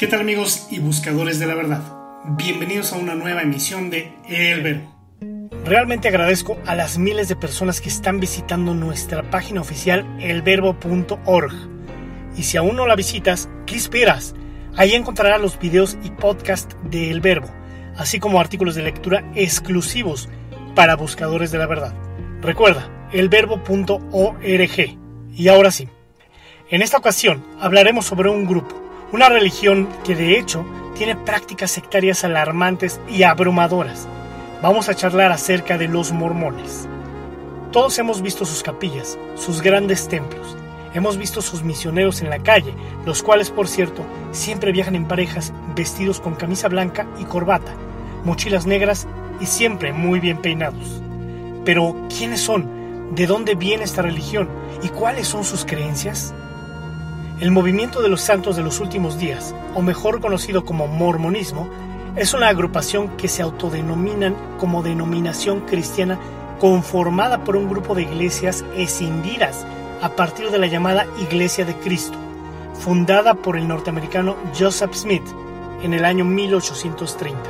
¿Qué tal amigos y buscadores de la verdad? Bienvenidos a una nueva emisión de El Verbo. Realmente agradezco a las miles de personas que están visitando nuestra página oficial elverbo.org. Y si aún no la visitas, ¿qué esperas? Ahí encontrarás los videos y podcasts de El Verbo, así como artículos de lectura exclusivos para buscadores de la verdad. Recuerda, elverbo.org. Y ahora sí, en esta ocasión hablaremos sobre un grupo una religión que de hecho tiene prácticas sectarias alarmantes y abrumadoras. Vamos a charlar acerca de los mormones. Todos hemos visto sus capillas, sus grandes templos. Hemos visto sus misioneros en la calle, los cuales, por cierto, siempre viajan en parejas vestidos con camisa blanca y corbata, mochilas negras y siempre muy bien peinados. Pero, ¿quiénes son? ¿De dónde viene esta religión? ¿Y cuáles son sus creencias? El movimiento de los santos de los últimos días, o mejor conocido como mormonismo, es una agrupación que se autodenominan como denominación cristiana conformada por un grupo de iglesias escindidas a partir de la llamada Iglesia de Cristo, fundada por el norteamericano Joseph Smith en el año 1830.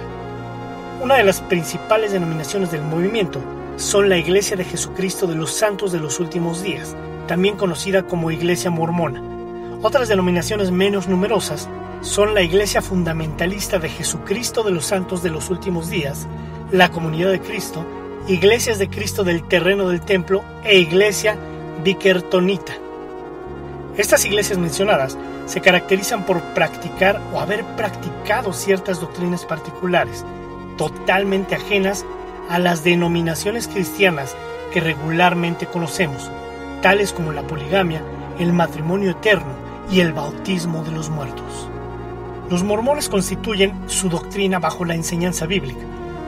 Una de las principales denominaciones del movimiento son la Iglesia de Jesucristo de los Santos de los Últimos Días, también conocida como Iglesia Mormona, otras denominaciones menos numerosas son la Iglesia Fundamentalista de Jesucristo de los Santos de los Últimos Días, la Comunidad de Cristo, Iglesias de Cristo del Terreno del Templo e Iglesia Bikertonita. Estas iglesias mencionadas se caracterizan por practicar o haber practicado ciertas doctrinas particulares, totalmente ajenas a las denominaciones cristianas que regularmente conocemos, tales como la poligamia, el matrimonio eterno, y el bautismo de los muertos. Los mormones constituyen su doctrina bajo la enseñanza bíblica,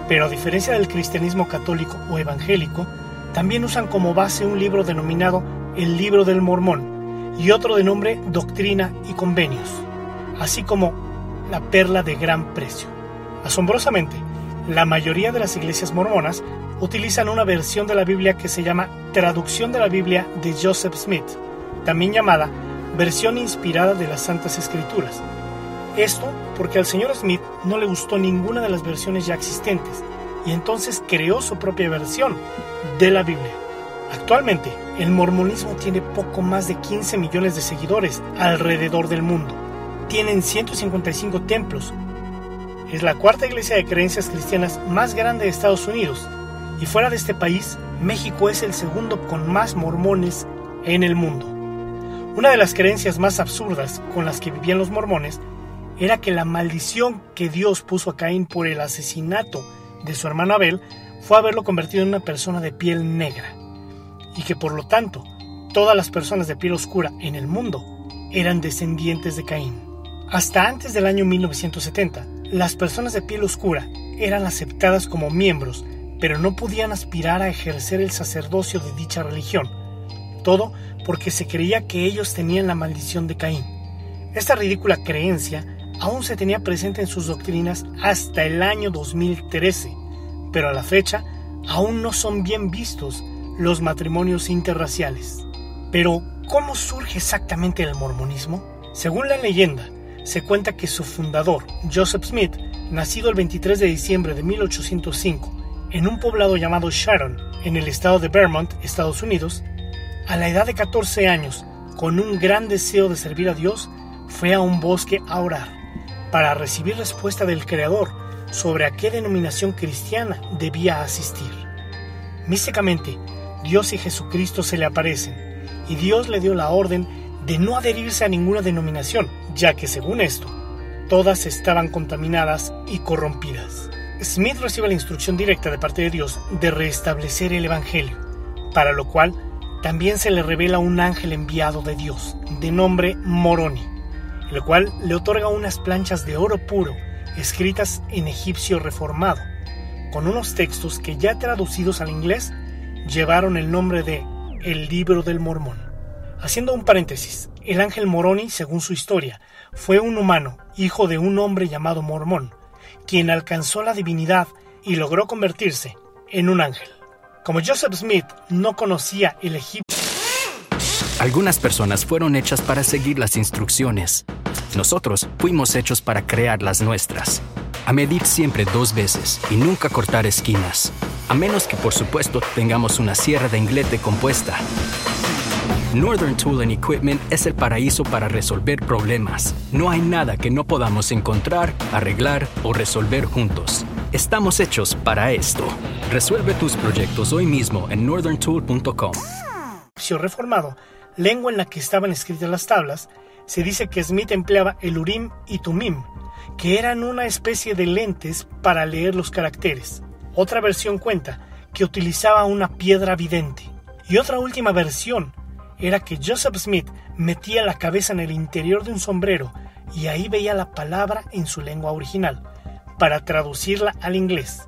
pero a diferencia del cristianismo católico o evangélico, también usan como base un libro denominado el Libro del Mormón y otro de nombre Doctrina y Convenios, así como la Perla de Gran Precio. Asombrosamente, la mayoría de las iglesias mormonas utilizan una versión de la Biblia que se llama Traducción de la Biblia de Joseph Smith, también llamada versión inspirada de las Santas Escrituras. Esto porque al señor Smith no le gustó ninguna de las versiones ya existentes y entonces creó su propia versión de la Biblia. Actualmente, el mormonismo tiene poco más de 15 millones de seguidores alrededor del mundo. Tienen 155 templos. Es la cuarta iglesia de creencias cristianas más grande de Estados Unidos y fuera de este país, México es el segundo con más mormones en el mundo. Una de las creencias más absurdas con las que vivían los mormones era que la maldición que Dios puso a Caín por el asesinato de su hermano Abel fue haberlo convertido en una persona de piel negra, y que por lo tanto todas las personas de piel oscura en el mundo eran descendientes de Caín. Hasta antes del año 1970, las personas de piel oscura eran aceptadas como miembros, pero no podían aspirar a ejercer el sacerdocio de dicha religión. Todo porque se creía que ellos tenían la maldición de Caín. Esta ridícula creencia aún se tenía presente en sus doctrinas hasta el año 2013, pero a la fecha aún no son bien vistos los matrimonios interraciales. Pero, ¿cómo surge exactamente el mormonismo? Según la leyenda, se cuenta que su fundador, Joseph Smith, nacido el 23 de diciembre de 1805, en un poblado llamado Sharon, en el estado de Vermont, Estados Unidos, a la edad de 14 años, con un gran deseo de servir a Dios, fue a un bosque a orar, para recibir respuesta del Creador sobre a qué denominación cristiana debía asistir. Místicamente, Dios y Jesucristo se le aparecen, y Dios le dio la orden de no adherirse a ninguna denominación, ya que según esto, todas estaban contaminadas y corrompidas. Smith recibe la instrucción directa de parte de Dios de restablecer el Evangelio, para lo cual también se le revela un ángel enviado de Dios, de nombre Moroni, el cual le otorga unas planchas de oro puro, escritas en egipcio reformado, con unos textos que ya traducidos al inglés llevaron el nombre de El Libro del Mormón. Haciendo un paréntesis, el ángel Moroni, según su historia, fue un humano, hijo de un hombre llamado Mormón, quien alcanzó la divinidad y logró convertirse en un ángel. Como Joseph Smith no conocía el Egipto, algunas personas fueron hechas para seguir las instrucciones. Nosotros fuimos hechos para crear las nuestras. A medir siempre dos veces y nunca cortar esquinas. A menos que por supuesto tengamos una sierra de inglete compuesta. Northern Tool and Equipment es el paraíso para resolver problemas. No hay nada que no podamos encontrar, arreglar o resolver juntos. Estamos hechos para esto. Resuelve tus proyectos hoy mismo en northerntool.com. reformado, lengua en la que estaban escritas las tablas, se dice que Smith empleaba el Urim y Tumim, que eran una especie de lentes para leer los caracteres. Otra versión cuenta que utilizaba una piedra vidente. Y otra última versión era que Joseph Smith metía la cabeza en el interior de un sombrero y ahí veía la palabra en su lengua original, para traducirla al inglés.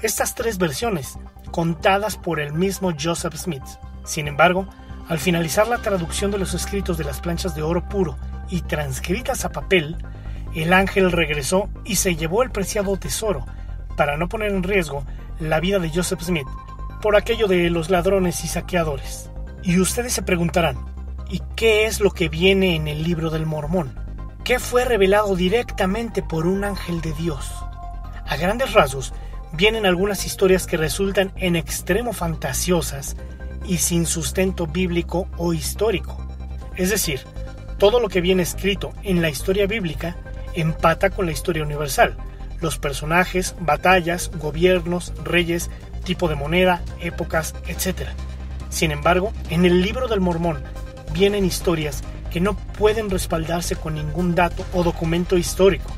Estas tres versiones, contadas por el mismo Joseph Smith. Sin embargo, al finalizar la traducción de los escritos de las planchas de oro puro y transcritas a papel, el ángel regresó y se llevó el preciado tesoro, para no poner en riesgo la vida de Joseph Smith, por aquello de los ladrones y saqueadores. Y ustedes se preguntarán, ¿y qué es lo que viene en el libro del Mormón? ¿Qué fue revelado directamente por un ángel de Dios? A grandes rasgos, vienen algunas historias que resultan en extremo fantasiosas y sin sustento bíblico o histórico. Es decir, todo lo que viene escrito en la historia bíblica empata con la historia universal. Los personajes, batallas, gobiernos, reyes, tipo de moneda, épocas, etc. Sin embargo, en el libro del Mormón vienen historias que no pueden respaldarse con ningún dato o documento histórico.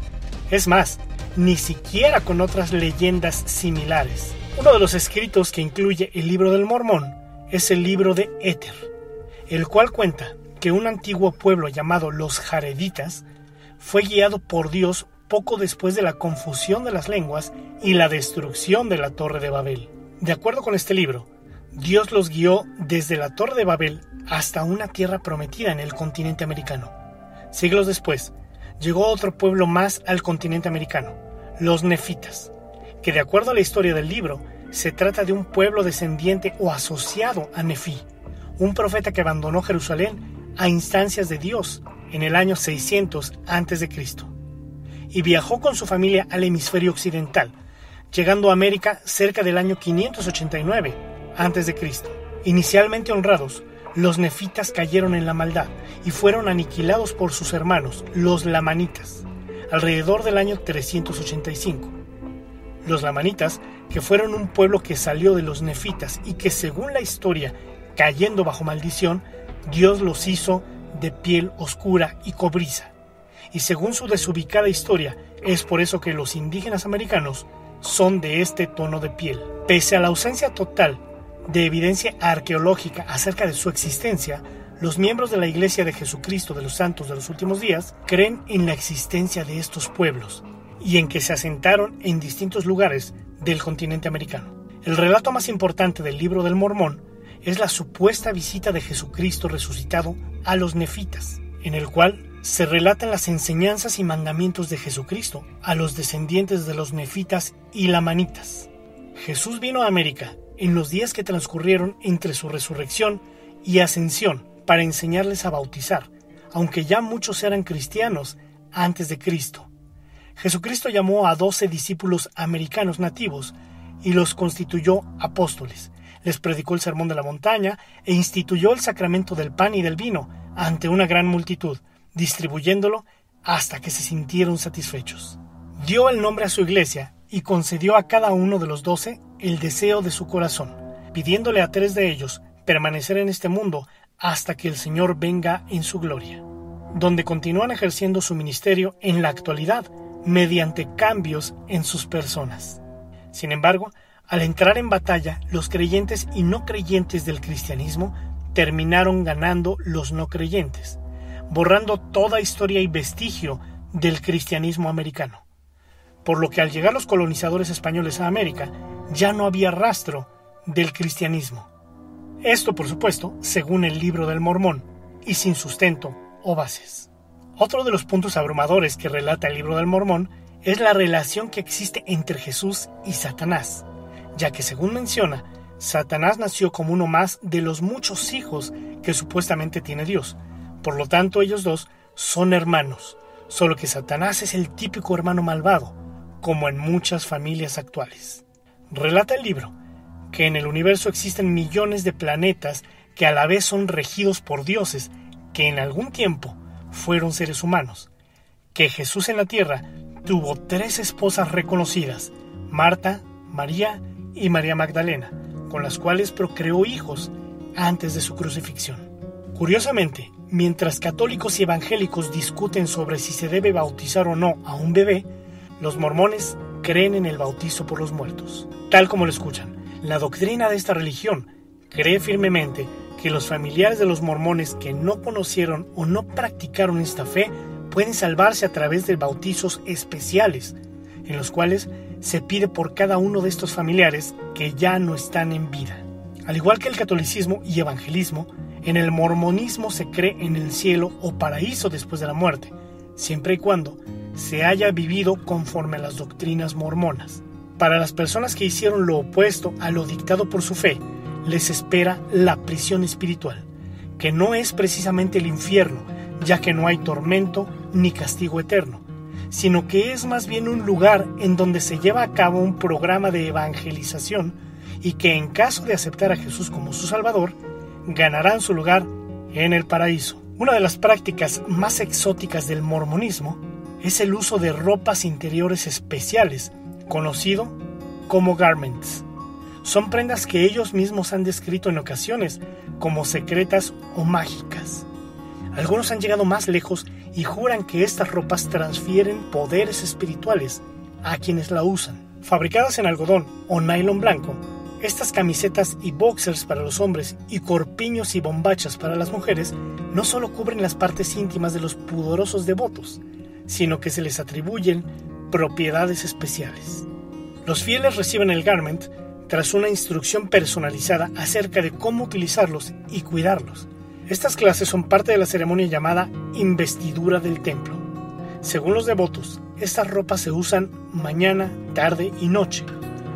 Es más, ni siquiera con otras leyendas similares. Uno de los escritos que incluye el libro del Mormón es el libro de Éter, el cual cuenta que un antiguo pueblo llamado los Jareditas fue guiado por Dios poco después de la confusión de las lenguas y la destrucción de la Torre de Babel. De acuerdo con este libro, Dios los guió desde la Torre de Babel hasta una tierra prometida en el continente americano. Siglos después, llegó otro pueblo más al continente americano, los nefitas, que de acuerdo a la historia del libro, se trata de un pueblo descendiente o asociado a Nefí, un profeta que abandonó Jerusalén a instancias de Dios en el año 600 a.C. y viajó con su familia al hemisferio occidental, llegando a América cerca del año 589 a.C. Inicialmente honrados, los nefitas cayeron en la maldad y fueron aniquilados por sus hermanos, los lamanitas, alrededor del año 385. Los lamanitas, que fueron un pueblo que salió de los nefitas y que según la historia, cayendo bajo maldición, Dios los hizo de piel oscura y cobriza. Y según su desubicada historia, es por eso que los indígenas americanos son de este tono de piel. Pese a la ausencia total de evidencia arqueológica acerca de su existencia, los miembros de la Iglesia de Jesucristo de los Santos de los Últimos Días creen en la existencia de estos pueblos y en que se asentaron en distintos lugares del continente americano. El relato más importante del libro del Mormón es la supuesta visita de Jesucristo resucitado a los nefitas, en el cual se relatan las enseñanzas y mandamientos de Jesucristo a los descendientes de los nefitas y lamanitas. Jesús vino a América en los días que transcurrieron entre su resurrección y ascensión para enseñarles a bautizar, aunque ya muchos eran cristianos antes de Cristo. Jesucristo llamó a doce discípulos americanos nativos y los constituyó apóstoles, les predicó el sermón de la montaña e instituyó el sacramento del pan y del vino ante una gran multitud, distribuyéndolo hasta que se sintieron satisfechos. Dio el nombre a su iglesia y concedió a cada uno de los doce el deseo de su corazón, pidiéndole a tres de ellos permanecer en este mundo hasta que el Señor venga en su gloria, donde continúan ejerciendo su ministerio en la actualidad mediante cambios en sus personas. Sin embargo, al entrar en batalla, los creyentes y no creyentes del cristianismo terminaron ganando los no creyentes, borrando toda historia y vestigio del cristianismo americano. Por lo que al llegar los colonizadores españoles a América, ya no había rastro del cristianismo. Esto, por supuesto, según el libro del Mormón, y sin sustento o bases. Otro de los puntos abrumadores que relata el libro del Mormón es la relación que existe entre Jesús y Satanás, ya que según menciona, Satanás nació como uno más de los muchos hijos que supuestamente tiene Dios. Por lo tanto, ellos dos son hermanos, solo que Satanás es el típico hermano malvado, como en muchas familias actuales. Relata el libro que en el universo existen millones de planetas que a la vez son regidos por dioses que en algún tiempo fueron seres humanos, que Jesús en la tierra tuvo tres esposas reconocidas, Marta, María y María Magdalena, con las cuales procreó hijos antes de su crucifixión. Curiosamente, mientras católicos y evangélicos discuten sobre si se debe bautizar o no a un bebé, los mormones creen en el bautizo por los muertos. Tal como lo escuchan, la doctrina de esta religión cree firmemente que los familiares de los mormones que no conocieron o no practicaron esta fe pueden salvarse a través de bautizos especiales, en los cuales se pide por cada uno de estos familiares que ya no están en vida. Al igual que el catolicismo y evangelismo, en el mormonismo se cree en el cielo o paraíso después de la muerte, siempre y cuando se haya vivido conforme a las doctrinas mormonas. Para las personas que hicieron lo opuesto a lo dictado por su fe, les espera la prisión espiritual, que no es precisamente el infierno, ya que no hay tormento ni castigo eterno, sino que es más bien un lugar en donde se lleva a cabo un programa de evangelización y que en caso de aceptar a Jesús como su Salvador, ganarán su lugar en el paraíso. Una de las prácticas más exóticas del mormonismo es el uso de ropas interiores especiales conocido como garments. Son prendas que ellos mismos han descrito en ocasiones como secretas o mágicas. Algunos han llegado más lejos y juran que estas ropas transfieren poderes espirituales a quienes la usan. Fabricadas en algodón o nylon blanco, estas camisetas y boxers para los hombres y corpiños y bombachas para las mujeres no solo cubren las partes íntimas de los pudorosos devotos, sino que se les atribuyen propiedades especiales. Los fieles reciben el garment tras una instrucción personalizada acerca de cómo utilizarlos y cuidarlos. Estas clases son parte de la ceremonia llamada investidura del templo. Según los devotos, estas ropas se usan mañana, tarde y noche,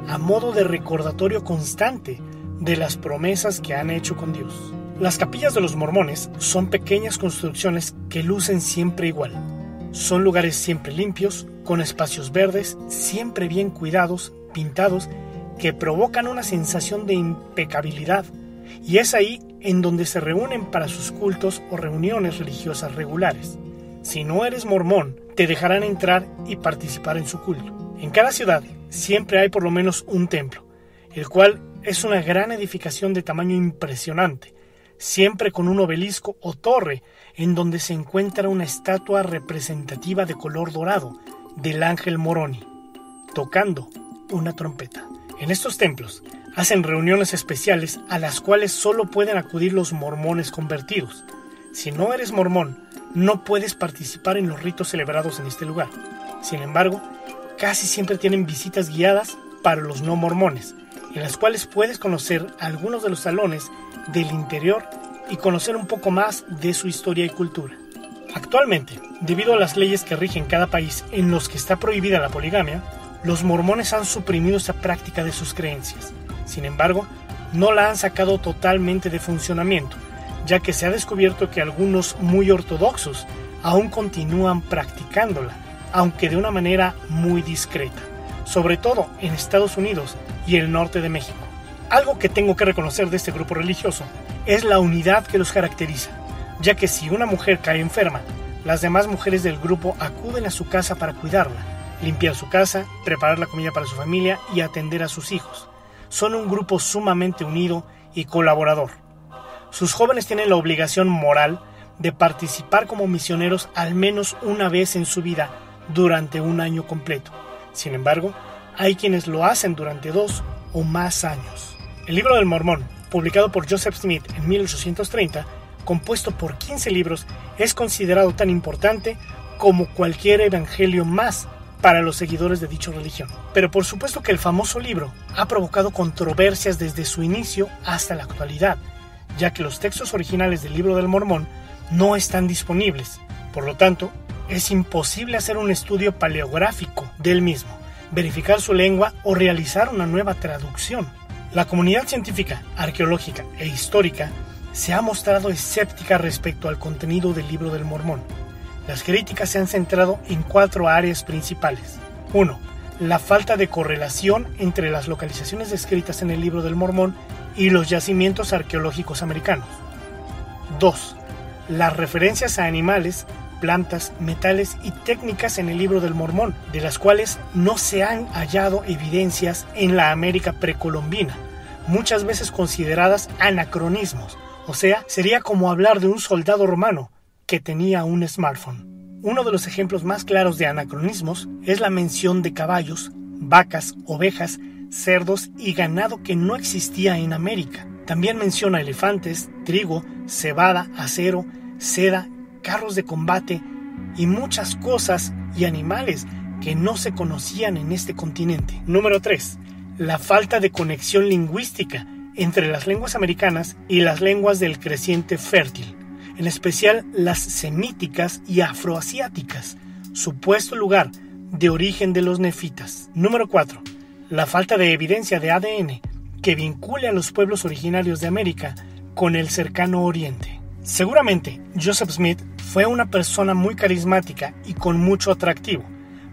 a modo de recordatorio constante de las promesas que han hecho con Dios. Las capillas de los mormones son pequeñas construcciones que lucen siempre igual. Son lugares siempre limpios, con espacios verdes, siempre bien cuidados, pintados, que provocan una sensación de impecabilidad. Y es ahí en donde se reúnen para sus cultos o reuniones religiosas regulares. Si no eres mormón, te dejarán entrar y participar en su culto. En cada ciudad siempre hay por lo menos un templo, el cual es una gran edificación de tamaño impresionante, siempre con un obelisco o torre en donde se encuentra una estatua representativa de color dorado, del ángel Moroni, tocando una trompeta. En estos templos hacen reuniones especiales a las cuales solo pueden acudir los mormones convertidos. Si no eres mormón, no puedes participar en los ritos celebrados en este lugar. Sin embargo, casi siempre tienen visitas guiadas para los no mormones, en las cuales puedes conocer algunos de los salones del interior y conocer un poco más de su historia y cultura. Actualmente, debido a las leyes que rigen cada país en los que está prohibida la poligamia, los mormones han suprimido esta práctica de sus creencias. Sin embargo, no la han sacado totalmente de funcionamiento, ya que se ha descubierto que algunos muy ortodoxos aún continúan practicándola, aunque de una manera muy discreta, sobre todo en Estados Unidos y el norte de México. Algo que tengo que reconocer de este grupo religioso es la unidad que los caracteriza ya que si una mujer cae enferma, las demás mujeres del grupo acuden a su casa para cuidarla, limpiar su casa, preparar la comida para su familia y atender a sus hijos. Son un grupo sumamente unido y colaborador. Sus jóvenes tienen la obligación moral de participar como misioneros al menos una vez en su vida durante un año completo. Sin embargo, hay quienes lo hacen durante dos o más años. El libro del Mormón, publicado por Joseph Smith en 1830, compuesto por 15 libros, es considerado tan importante como cualquier evangelio más para los seguidores de dicha religión. Pero por supuesto que el famoso libro ha provocado controversias desde su inicio hasta la actualidad, ya que los textos originales del libro del Mormón no están disponibles. Por lo tanto, es imposible hacer un estudio paleográfico del mismo, verificar su lengua o realizar una nueva traducción. La comunidad científica, arqueológica e histórica se ha mostrado escéptica respecto al contenido del libro del Mormón. Las críticas se han centrado en cuatro áreas principales. 1. La falta de correlación entre las localizaciones descritas en el libro del Mormón y los yacimientos arqueológicos americanos. 2. Las referencias a animales, plantas, metales y técnicas en el libro del Mormón, de las cuales no se han hallado evidencias en la América precolombina, muchas veces consideradas anacronismos, o sea, sería como hablar de un soldado romano que tenía un smartphone. Uno de los ejemplos más claros de anacronismos es la mención de caballos, vacas, ovejas, cerdos y ganado que no existía en América. También menciona elefantes, trigo, cebada, acero, seda, carros de combate y muchas cosas y animales que no se conocían en este continente. Número 3. La falta de conexión lingüística entre las lenguas americanas y las lenguas del creciente fértil, en especial las semíticas y afroasiáticas, supuesto lugar de origen de los nefitas. Número 4. La falta de evidencia de ADN que vincule a los pueblos originarios de América con el cercano oriente. Seguramente Joseph Smith fue una persona muy carismática y con mucho atractivo,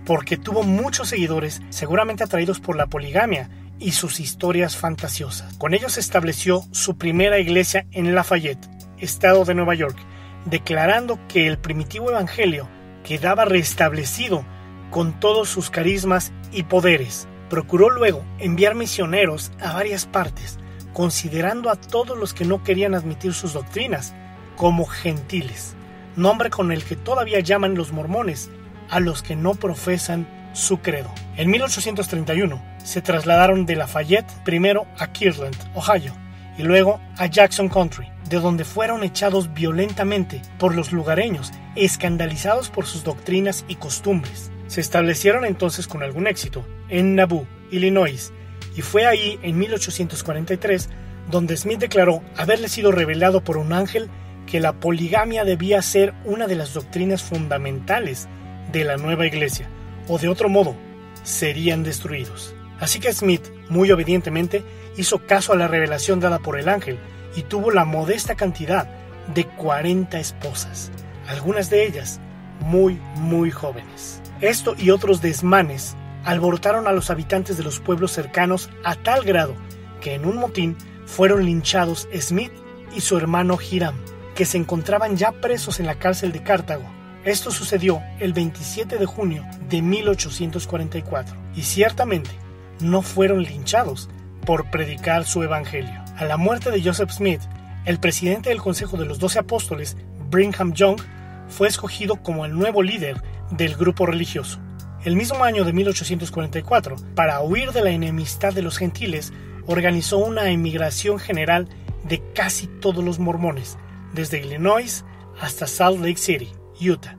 porque tuvo muchos seguidores seguramente atraídos por la poligamia y sus historias fantasiosas. Con ellos estableció su primera iglesia en Lafayette, estado de Nueva York, declarando que el primitivo evangelio quedaba restablecido con todos sus carismas y poderes. Procuró luego enviar misioneros a varias partes, considerando a todos los que no querían admitir sus doctrinas como gentiles, nombre con el que todavía llaman los mormones a los que no profesan su credo. En 1831 se trasladaron de Lafayette primero a Kirtland, Ohio, y luego a Jackson Country, de donde fueron echados violentamente por los lugareños, escandalizados por sus doctrinas y costumbres. Se establecieron entonces con algún éxito en Nauvoo, Illinois, y fue ahí en 1843 donde Smith declaró haberle sido revelado por un ángel que la poligamia debía ser una de las doctrinas fundamentales de la nueva iglesia, o de otro modo, serían destruidos. Así que Smith, muy obedientemente, hizo caso a la revelación dada por el ángel y tuvo la modesta cantidad de 40 esposas, algunas de ellas muy, muy jóvenes. Esto y otros desmanes alborotaron a los habitantes de los pueblos cercanos a tal grado que en un motín fueron linchados Smith y su hermano Hiram, que se encontraban ya presos en la cárcel de Cartago esto sucedió el 27 de junio de 1844 y ciertamente no fueron linchados por predicar su evangelio. A la muerte de Joseph Smith, el presidente del Consejo de los Doce Apóstoles, Brigham Young, fue escogido como el nuevo líder del grupo religioso. El mismo año de 1844, para huir de la enemistad de los gentiles, organizó una emigración general de casi todos los mormones, desde Illinois hasta Salt Lake City. Utah,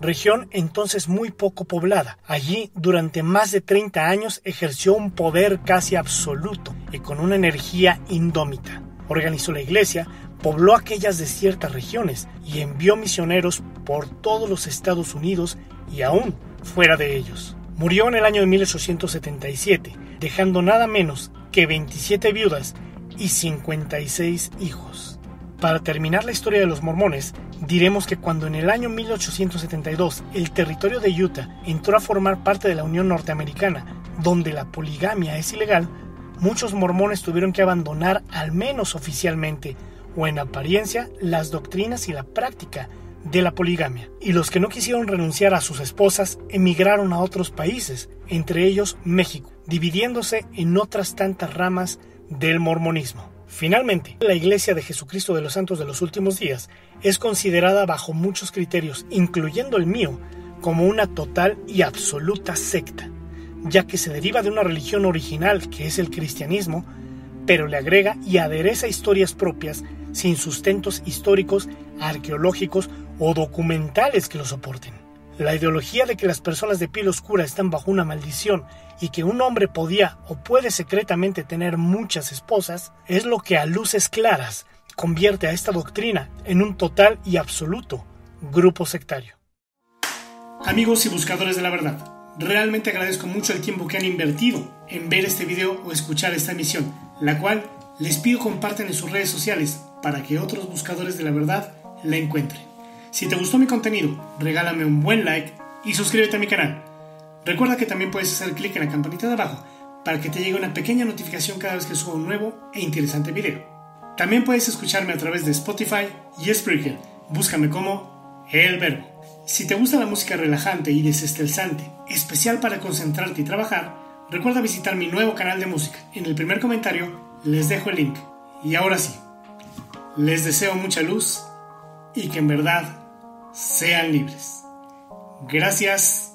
región entonces muy poco poblada. Allí, durante más de 30 años, ejerció un poder casi absoluto y con una energía indómita. Organizó la iglesia, pobló aquellas desiertas regiones y envió misioneros por todos los Estados Unidos y aún fuera de ellos. Murió en el año de 1877, dejando nada menos que 27 viudas y 56 hijos. Para terminar la historia de los mormones, diremos que cuando en el año 1872 el territorio de Utah entró a formar parte de la Unión Norteamericana, donde la poligamia es ilegal, muchos mormones tuvieron que abandonar, al menos oficialmente o en apariencia, las doctrinas y la práctica de la poligamia. Y los que no quisieron renunciar a sus esposas emigraron a otros países, entre ellos México, dividiéndose en otras tantas ramas del mormonismo. Finalmente, la Iglesia de Jesucristo de los Santos de los Últimos Días es considerada bajo muchos criterios, incluyendo el mío, como una total y absoluta secta. ya que se deriva de una religión original que es el cristianismo, pero le agrega y adereza historias propias sin sustentos históricos, arqueológicos o documentales que lo soporten. La ideología de que las personas de piel oscura están bajo una maldición y que un hombre podía o puede secretamente tener muchas esposas es lo que a luces claras convierte a esta doctrina en un total y absoluto grupo sectario. Amigos y buscadores de la verdad, realmente agradezco mucho el tiempo que han invertido en ver este video o escuchar esta emisión, la cual les pido compartan en sus redes sociales para que otros buscadores de la verdad la encuentren. Si te gustó mi contenido, regálame un buen like y suscríbete a mi canal. Recuerda que también puedes hacer clic en la campanita de abajo para que te llegue una pequeña notificación cada vez que suba un nuevo e interesante video. También puedes escucharme a través de Spotify y Spreaker. Búscame como El Verbo. Si te gusta la música relajante y desestresante, especial para concentrarte y trabajar, recuerda visitar mi nuevo canal de música. En el primer comentario les dejo el link. Y ahora sí, les deseo mucha luz y que en verdad sean libres. Gracias